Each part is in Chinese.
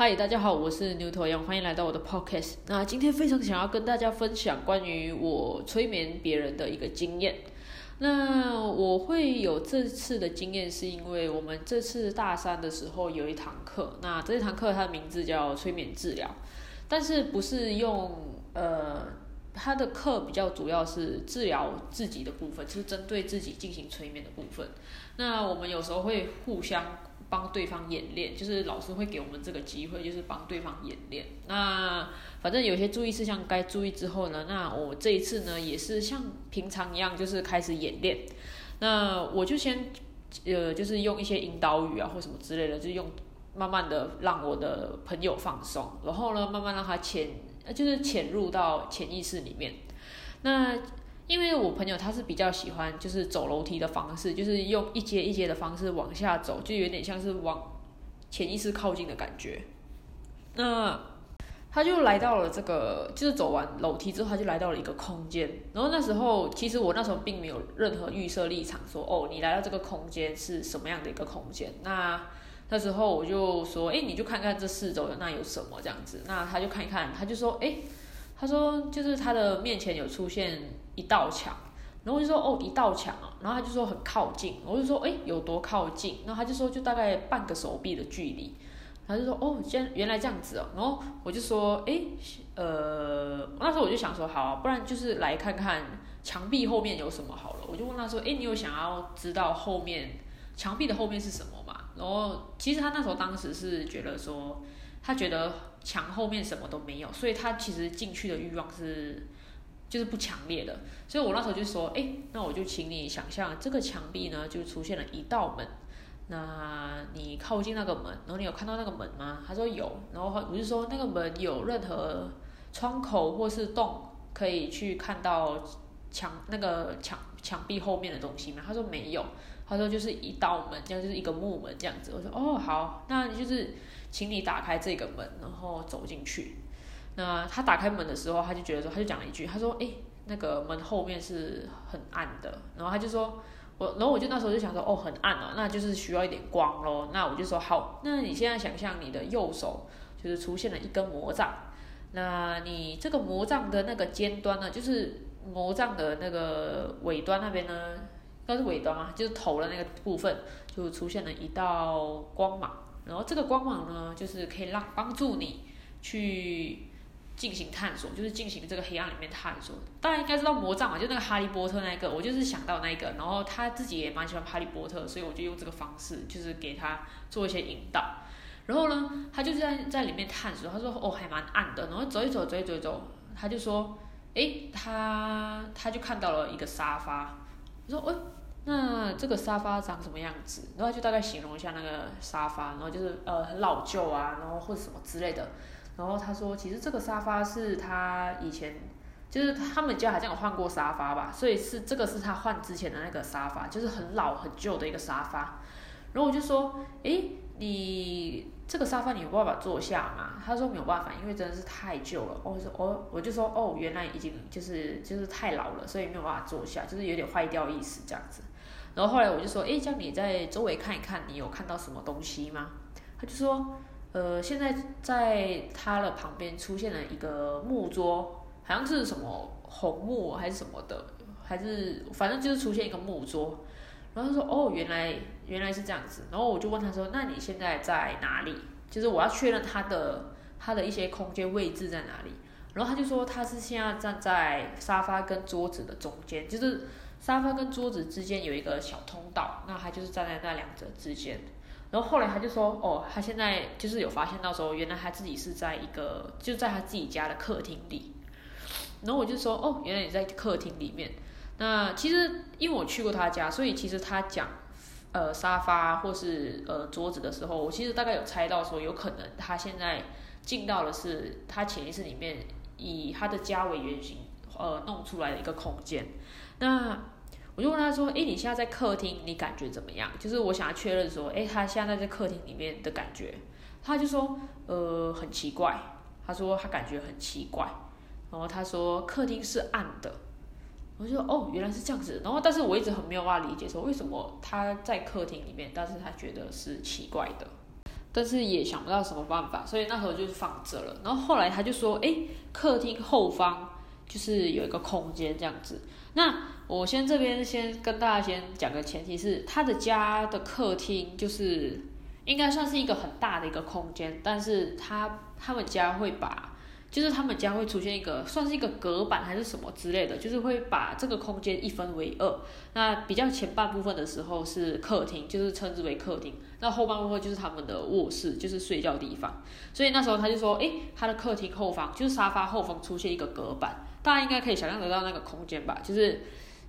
嗨，大家好，我是牛头羊，欢迎来到我的 podcast。那今天非常想要跟大家分享关于我催眠别人的一个经验。那我会有这次的经验，是因为我们这次大三的时候有一堂课，那这一堂课它的名字叫催眠治疗，但是不是用呃，它的课比较主要是治疗自己的部分，就是针对自己进行催眠的部分。那我们有时候会互相。帮对方演练，就是老师会给我们这个机会，就是帮对方演练。那反正有些注意事项该注意之后呢，那我这一次呢也是像平常一样，就是开始演练。那我就先呃，就是用一些引导语啊或什么之类的，就用慢慢的让我的朋友放松，然后呢慢慢让他潜，就是潜入到潜意识里面。那因为我朋友他是比较喜欢就是走楼梯的方式，就是用一阶一阶的方式往下走，就有点像是往潜意识靠近的感觉。那他就来到了这个，就是走完楼梯之后，他就来到了一个空间。然后那时候其实我那时候并没有任何预设立场，说哦，你来到这个空间是什么样的一个空间？那那时候我就说，哎，你就看看这四周的那有什么这样子。那他就看一看，他就说，哎。他说，就是他的面前有出现一道墙，然后我就说，哦，一道墙啊，然后他就说很靠近，我就说，哎，有多靠近？然后他就说，就大概半个手臂的距离。他就说，哦，原原来这样子哦。然后我就说，哎，呃，那时候我就想说，好，不然就是来看看墙壁后面有什么好了。我就问他说，哎，你有想要知道后面墙壁的后面是什么吗？然后其实他那时候当时是觉得说。他觉得墙后面什么都没有，所以他其实进去的欲望是就是不强烈的。所以我那时候就说，哎，那我就请你想象这个墙壁呢，就出现了一道门。那你靠近那个门，然后你有看到那个门吗？他说有。然后我就说那个门有任何窗口或是洞可以去看到墙那个墙墙壁后面的东西吗？他说没有。他说就是一道门，这样就是一个木门这样子。我说哦好，那就是，请你打开这个门，然后走进去。那他打开门的时候，他就觉得说，他就讲了一句，他说，哎，那个门后面是很暗的。然后他就说，我，然后我就那时候就想说，哦，很暗哦，那就是需要一点光咯。那我就说好，那你现在想象你的右手就是出现了一根魔杖，那你这个魔杖的那个尖端呢，就是魔杖的那个尾端那边呢。应该是尾端嘛，就是头的那个部分，就出现了一道光芒。然后这个光芒呢，就是可以让帮助你去进行探索，就是进行这个黑暗里面探索。大家应该知道魔杖嘛，就那个哈利波特那个，我就是想到那个。然后他自己也蛮喜欢哈利波特，所以我就用这个方式，就是给他做一些引导。然后呢，他就在在里面探索。他说：“哦，还蛮暗的。”然后走一走，走一走，走，他就说：“诶，他他就看到了一个沙发。”我说：“哦。”那这个沙发长什么样子？然后就大概形容一下那个沙发，然后就是呃很老旧啊，然后或者什么之类的。然后他说，其实这个沙发是他以前就是他们家好像有换过沙发吧，所以是这个是他换之前的那个沙发，就是很老很旧的一个沙发。然后我就说，诶，你这个沙发你有办法坐下吗？他说没有办法，因为真的是太旧了。我说哦，我就说哦，原来已经就是就是太老了，所以没有办法坐下，就是有点坏掉意思这样子。然后后来我就说，哎，叫你在周围看一看，你有看到什么东西吗？他就说，呃，现在在他的旁边出现了一个木桌，好像是什么红木还是什么的，还是反正就是出现一个木桌。然后他说，哦，原来原来是这样子。然后我就问他说，那你现在在哪里？就是我要确认他的他的一些空间位置在哪里。然后他就说，他是现在站在沙发跟桌子的中间，就是。沙发跟桌子之间有一个小通道，那他就是站在那两者之间。然后后来他就说，哦，他现在就是有发现到说，原来他自己是在一个就在他自己家的客厅里。然后我就说，哦，原来你在客厅里面。那其实因为我去过他家，所以其实他讲呃沙发或是呃桌子的时候，我其实大概有猜到说，有可能他现在进到的是他潜意识里面以他的家为原型呃弄出来的一个空间。那我就问他说：“哎，你现在在客厅，你感觉怎么样？就是我想要确认说，哎，他现在在客厅里面的感觉。”他就说：“呃，很奇怪。”他说他感觉很奇怪。然后他说客厅是暗的。我就说：“哦，原来是这样子。”然后但是我一直很没有办法理解说为什么他在客厅里面，但是他觉得是奇怪的。但是也想不到什么办法，所以那时候就是放着了。然后后来他就说，哎，客厅后方就是有一个空间这样子。那我先这边先跟大家先讲个前提是，他的家的客厅就是应该算是一个很大的一个空间，但是他他们家会把。就是他们家会出现一个，算是一个隔板还是什么之类的，就是会把这个空间一分为二。那比较前半部分的时候是客厅，就是称之为客厅。那后半部分就是他们的卧室，就是睡觉地方。所以那时候他就说，诶，他的客厅后方就是沙发后方出现一个隔板，大家应该可以想象得到那个空间吧？就是，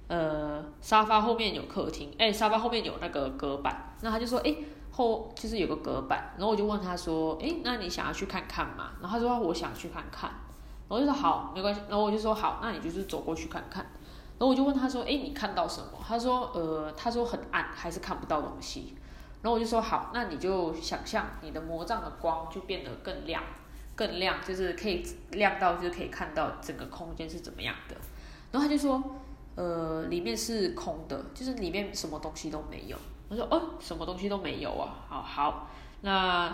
呃，沙发后面有客厅，诶，沙发后面有那个隔板。那他就说，诶。后就是有个隔板，然后我就问他说：“诶，那你想要去看看吗？”然后他说：“我想去看看。”然后我就说：“好，没关系。”然后我就说：“好，那你就是走过去看看。”然后我就问他说：“诶，你看到什么？”他说：“呃，他说很暗，还是看不到东西。”然后我就说：“好，那你就想象你的魔杖的光就变得更亮，更亮，就是可以亮到就是可以看到整个空间是怎么样的。”然后他就说：“呃，里面是空的，就是里面什么东西都没有。”我说哦，什么东西都没有啊，好好，那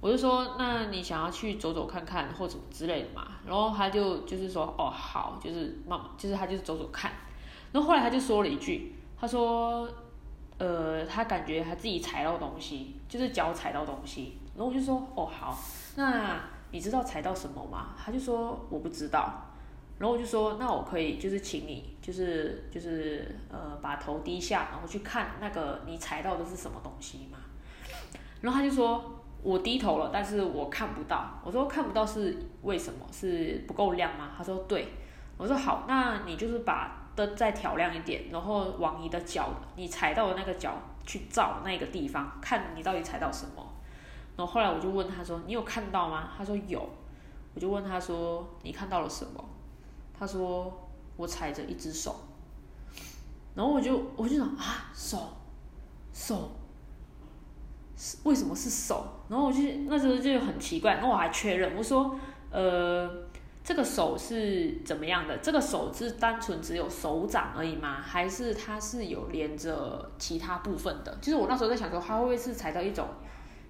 我就说，那你想要去走走看看或什么之类的嘛？然后他就就是说，哦好，就是妈妈，就是他就是走走看。然后后来他就说了一句，他说，呃，他感觉他自己踩到东西，就是脚踩到东西。然后我就说，哦好，那你知道踩到什么吗？他就说我不知道。然后我就说，那我可以就是请你，就是就是呃，把头低下，然后去看那个你踩到的是什么东西嘛。然后他就说，我低头了，但是我看不到。我说看不到是为什么？是不够亮吗？他说对。我说好，那你就是把灯再调亮一点，然后往你的脚，你踩到的那个脚去照那个地方，看你到底踩到什么。然后后来我就问他说，你有看到吗？他说有。我就问他说，你看到了什么？他说我踩着一只手，然后我就我就想啊手手是为什么是手？然后我就那时候就很奇怪，然后我还确认我说呃这个手是怎么样的？这个手是单纯只有手掌而已吗？还是它是有连着其他部分的？就是我那时候在想说，它会不会是踩到一种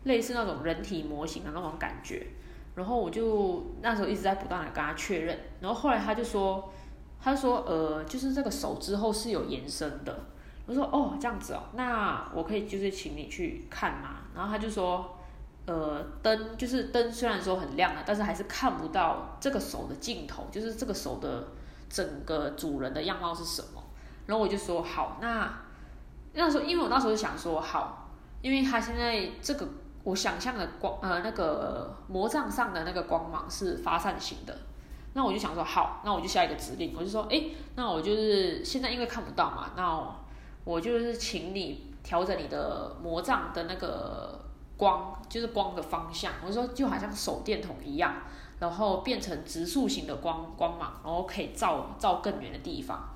类似那种人体模型的那种感觉？然后我就那时候一直在不断的跟他确认，然后后来他就说，他说呃，就是这个手之后是有延伸的。我说哦这样子哦，那我可以就是请你去看嘛。然后他就说，呃灯就是灯虽然说很亮了，但是还是看不到这个手的镜头，就是这个手的整个主人的样貌是什么。然后我就说好，那那时候因为我那时候想说好，因为他现在这个。我想象的光，呃，那个魔杖上的那个光芒是发散型的，那我就想说，好，那我就下一个指令，我就说，哎，那我就是现在因为看不到嘛，那我就是请你调整你的魔杖的那个光，就是光的方向，我说就好像手电筒一样，然后变成直竖型的光光芒，然后可以照照更远的地方。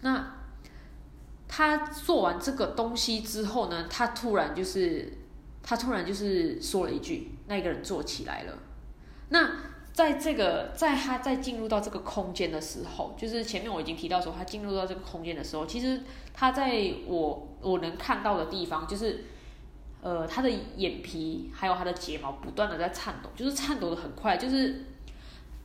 那他做完这个东西之后呢，他突然就是。他突然就是说了一句：“那一个人坐起来了。”那在这个，在他在进入到这个空间的时候，就是前面我已经提到说，他进入到这个空间的时候，其实他在我我能看到的地方，就是呃，他的眼皮还有他的睫毛不断的在颤抖，就是颤抖的很快，就是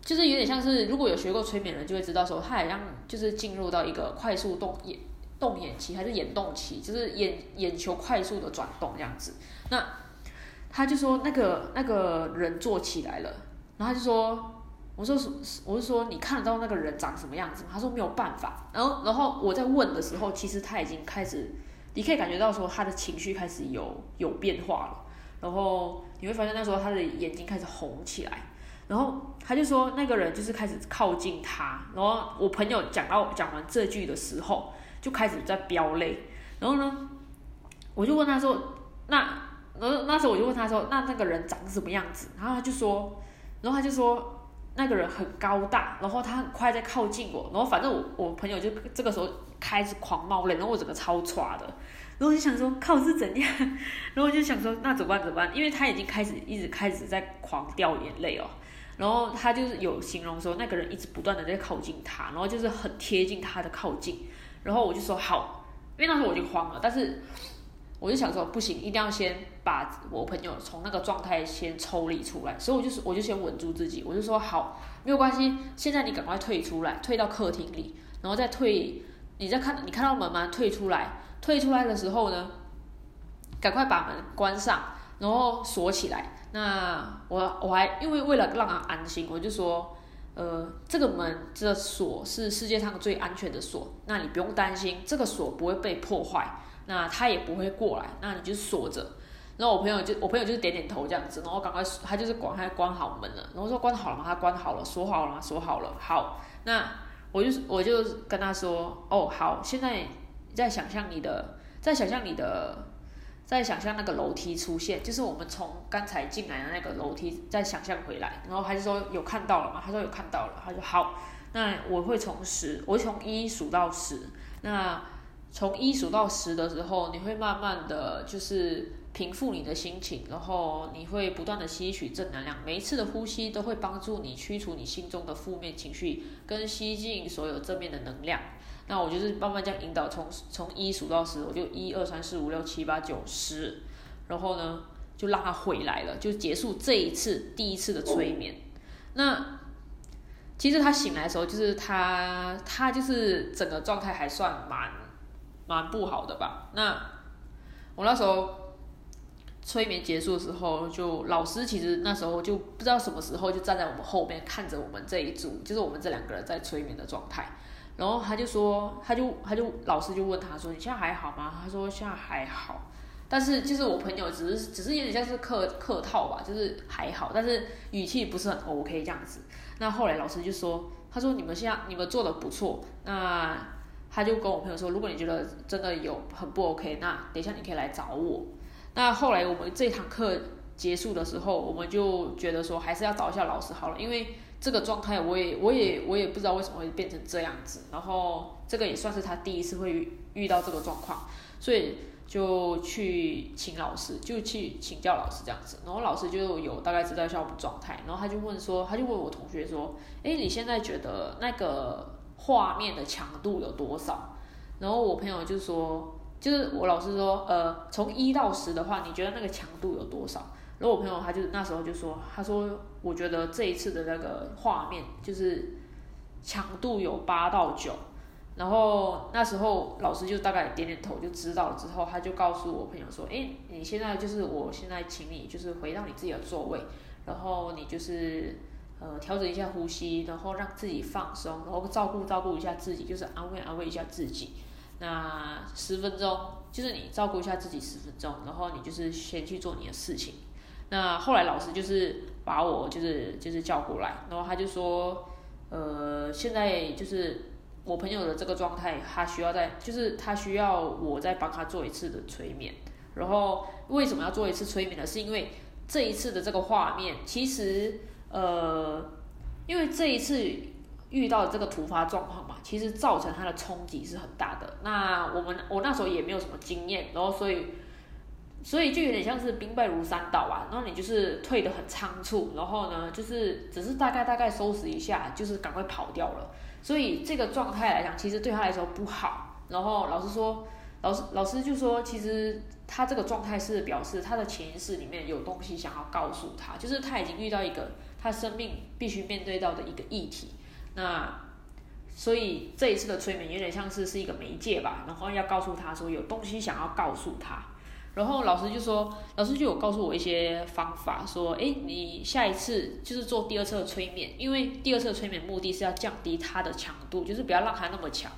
就是有点像是如果有学过催眠人就会知道说，他好像就是进入到一个快速动眼动眼期还是眼动期，就是眼眼球快速的转动这样子。那他就说那个那个人坐起来了，然后他就说，我说是，我是说你看得到那个人长什么样子吗？他说没有办法。然后然后我在问的时候，其实他已经开始，你可以感觉到说他的情绪开始有有变化了。然后你会发现那时候他的眼睛开始红起来。然后他就说那个人就是开始靠近他。然后我朋友讲到讲完这句的时候，就开始在飙泪。然后呢，我就问他说那。然后那时候我就问他说：“那那个人长什么样子？”然后他就说：“然后他就说那个人很高大，然后他很快在靠近我。然后反正我我朋友就这个时候开始狂冒泪，然后我整个超喘的。然后我就想说靠是怎样？然后我就想说那怎么办怎么办？因为他已经开始一直开始在狂掉眼泪哦。然后他就是有形容说那个人一直不断的在靠近他，然后就是很贴近他的靠近。然后我就说好，因为那时候我就慌了，但是我就想说不行，一定要先。把我朋友从那个状态先抽离出来，所以我就是我就先稳住自己，我就说好，没有关系，现在你赶快退出来，退到客厅里，然后再退，你再看你看到门吗？退出来，退出来的时候呢，赶快把门关上，然后锁起来。那我我还因为为了让他安心，我就说，呃，这个门这个锁是世界上最安全的锁，那你不用担心，这个锁不会被破坏，那他也不会过来，那你就锁着。然后我朋友就我朋友就是点点头这样子，然后赶快他就是管他关好门了，然后说关好了吗？他关好了，锁好了吗？锁好了。好，那我就我就跟他说，哦，好，现在在想象你的，在想象你的。在想象那个楼梯出现，就是我们从刚才进来的那个楼梯，再想象回来，然后还是说有看到了吗？他说有看到了，他说好，那我会从十，我会从一数到十，那从一数到十的时候，你会慢慢的就是平复你的心情，然后你会不断的吸取正能量，每一次的呼吸都会帮助你驱除你心中的负面情绪，跟吸进所有正面的能量。那我就是慢慢这样引导，从从一数到十，我就一二三四五六七八九十，然后呢就让他回来了，就结束这一次第一次的催眠。那其实他醒来的时候，就是他他就是整个状态还算蛮蛮不好的吧。那我那时候催眠结束的时候，就老师其实那时候就不知道什么时候就站在我们后面看着我们这一组，就是我们这两个人在催眠的状态。然后他就说，他就他就老师就问他说：“你现在还好吗？”他说：“现在还好。”但是就是我朋友只是只是有点像是客客套吧，就是还好，但是语气不是很 OK 这样子。那后来老师就说：“他说你们现在你们做的不错。”那他就跟我朋友说：“如果你觉得真的有很不 OK，那等一下你可以来找我。”那后来我们这堂课结束的时候，我们就觉得说还是要找一下老师好了，因为。这个状态，我也我也我也不知道为什么会变成这样子，然后这个也算是他第一次会遇到这个状况，所以就去请老师，就去请教老师这样子，然后老师就有大概知道一下我们状态，然后他就问说，他就问我同学说，哎，你现在觉得那个画面的强度有多少？然后我朋友就说，就是我老师说，呃，从一到十的话，你觉得那个强度有多少？然后我朋友他就那时候就说，他说我觉得这一次的那个画面就是强度有八到九，然后那时候老师就大概点点头就知道了之后，他就告诉我朋友说，哎，你现在就是我现在请你就是回到你自己的座位，然后你就是呃调整一下呼吸，然后让自己放松，然后照顾照顾一下自己，就是安慰安慰一下自己。那十分钟就是你照顾一下自己十分钟，然后你就是先去做你的事情。那后来老师就是把我就是就是叫过来，然后他就说，呃，现在就是我朋友的这个状态，他需要在，就是他需要我再帮他做一次的催眠。然后为什么要做一次催眠呢？是因为这一次的这个画面，其实呃，因为这一次遇到这个突发状况嘛，其实造成他的冲击是很大的。那我们我那时候也没有什么经验，然后所以。所以就有点像是兵败如山倒啊，然后你就是退得很仓促，然后呢，就是只是大概大概收拾一下，就是赶快跑掉了。所以这个状态来讲，其实对他来说不好。然后老师说，老师老师就说，其实他这个状态是表示他的潜意识里面有东西想要告诉他，就是他已经遇到一个他生命必须面对到的一个议题。那所以这一次的催眠有点像是是一个媒介吧，然后要告诉他说有东西想要告诉他。然后老师就说，老师就有告诉我一些方法，说，哎，你下一次就是做第二次的催眠，因为第二次的催眠目的是要降低它的强度，就是不要让它那么强，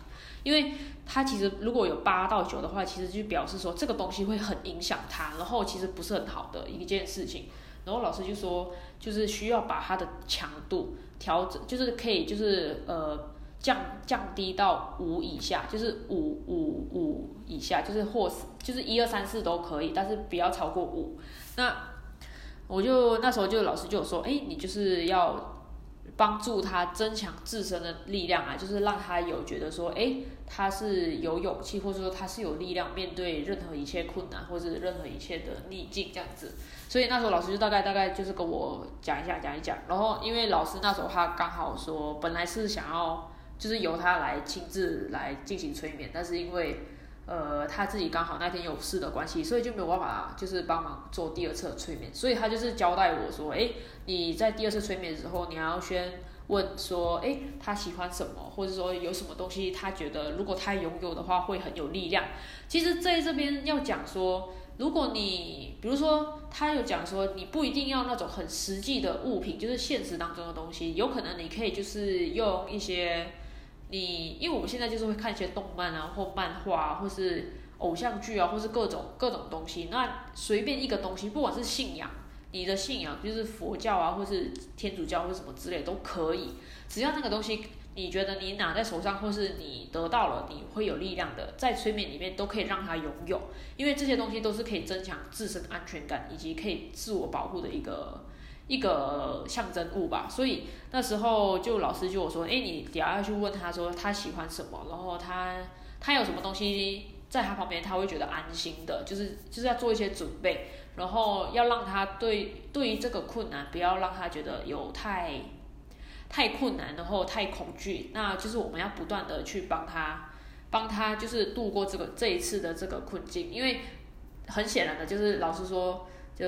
因为它其实如果有八到九的话，其实就表示说这个东西会很影响它，然后其实不是很好的一件事情。然后老师就说，就是需要把它的强度调整，就是可以就是呃。降降低到五以下，就是五五五以下，就是或是就是一二三四都可以，但是不要超过五。那我就那时候就老师就说，哎，你就是要帮助他增强自身的力量啊，就是让他有觉得说，哎，他是有勇气，或者说他是有力量面对任何一切困难或者任何一切的逆境这样子。所以那时候老师就大概大概就是跟我讲一下讲一讲，然后因为老师那时候他刚好说，本来是想要。就是由他来亲自来进行催眠，但是因为，呃，他自己刚好那天有事的关系，所以就没有办法就是帮忙做第二次催眠，所以他就是交代我说，哎，你在第二次催眠的时候，你要先问说，哎，他喜欢什么，或者说有什么东西他觉得如果他拥有的话会很有力量。其实在这边要讲说。如果你比如说，他有讲说，你不一定要那种很实际的物品，就是现实当中的东西，有可能你可以就是用一些你，因为我们现在就是会看一些动漫啊，或漫画，或是偶像剧啊，或是各种各种东西，那随便一个东西，不管是信仰，你的信仰就是佛教啊，或是天主教或什么之类都可以，只要那个东西。你觉得你拿在手上，或是你得到了，你会有力量的，在催眠里面都可以让他拥有，因为这些东西都是可以增强自身安全感以及可以自我保护的一个一个象征物吧。所以那时候就老师就我说，哎，你等下要去问他说他喜欢什么，然后他他有什么东西在他旁边他会觉得安心的，就是就是要做一些准备，然后要让他对对于这个困难不要让他觉得有太。太困难，然后太恐惧，那就是我们要不断的去帮他，帮他就是度过这个这一次的这个困境，因为很显然的，就是老师说，就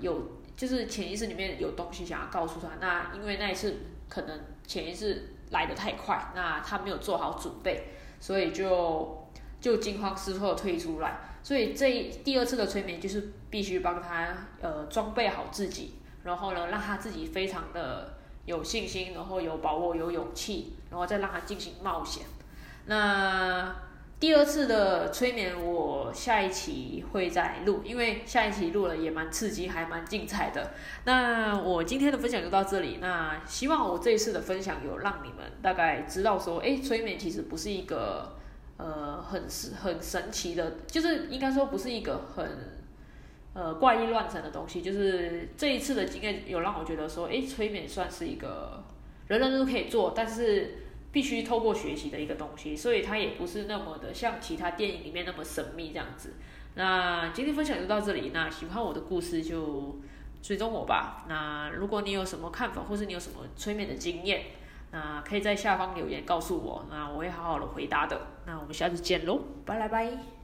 有就是潜意识里面有东西想要告诉他，那因为那一次可能潜意识来的太快，那他没有做好准备，所以就就惊慌失措的退出来，所以这第二次的催眠就是必须帮他呃装备好自己，然后呢让他自己非常的。有信心，然后有把握，有勇气，然后再让他进行冒险。那第二次的催眠，我下一期会再录，因为下一期录了也蛮刺激，还蛮精彩的。那我今天的分享就到这里。那希望我这一次的分享有让你们大概知道说，哎，催眠其实不是一个呃很很神奇的，就是应该说不是一个很。呃，怪异乱神的东西，就是这一次的经验有让我觉得说，哎，催眠算是一个人人都可以做，但是必须透过学习的一个东西，所以它也不是那么的像其他电影里面那么神秘这样子。那今天分享就到这里，那喜欢我的故事就追踪我吧。那如果你有什么看法，或是你有什么催眠的经验，那可以在下方留言告诉我，那我会好好的回答的。那我们下次见喽，拜拜拜。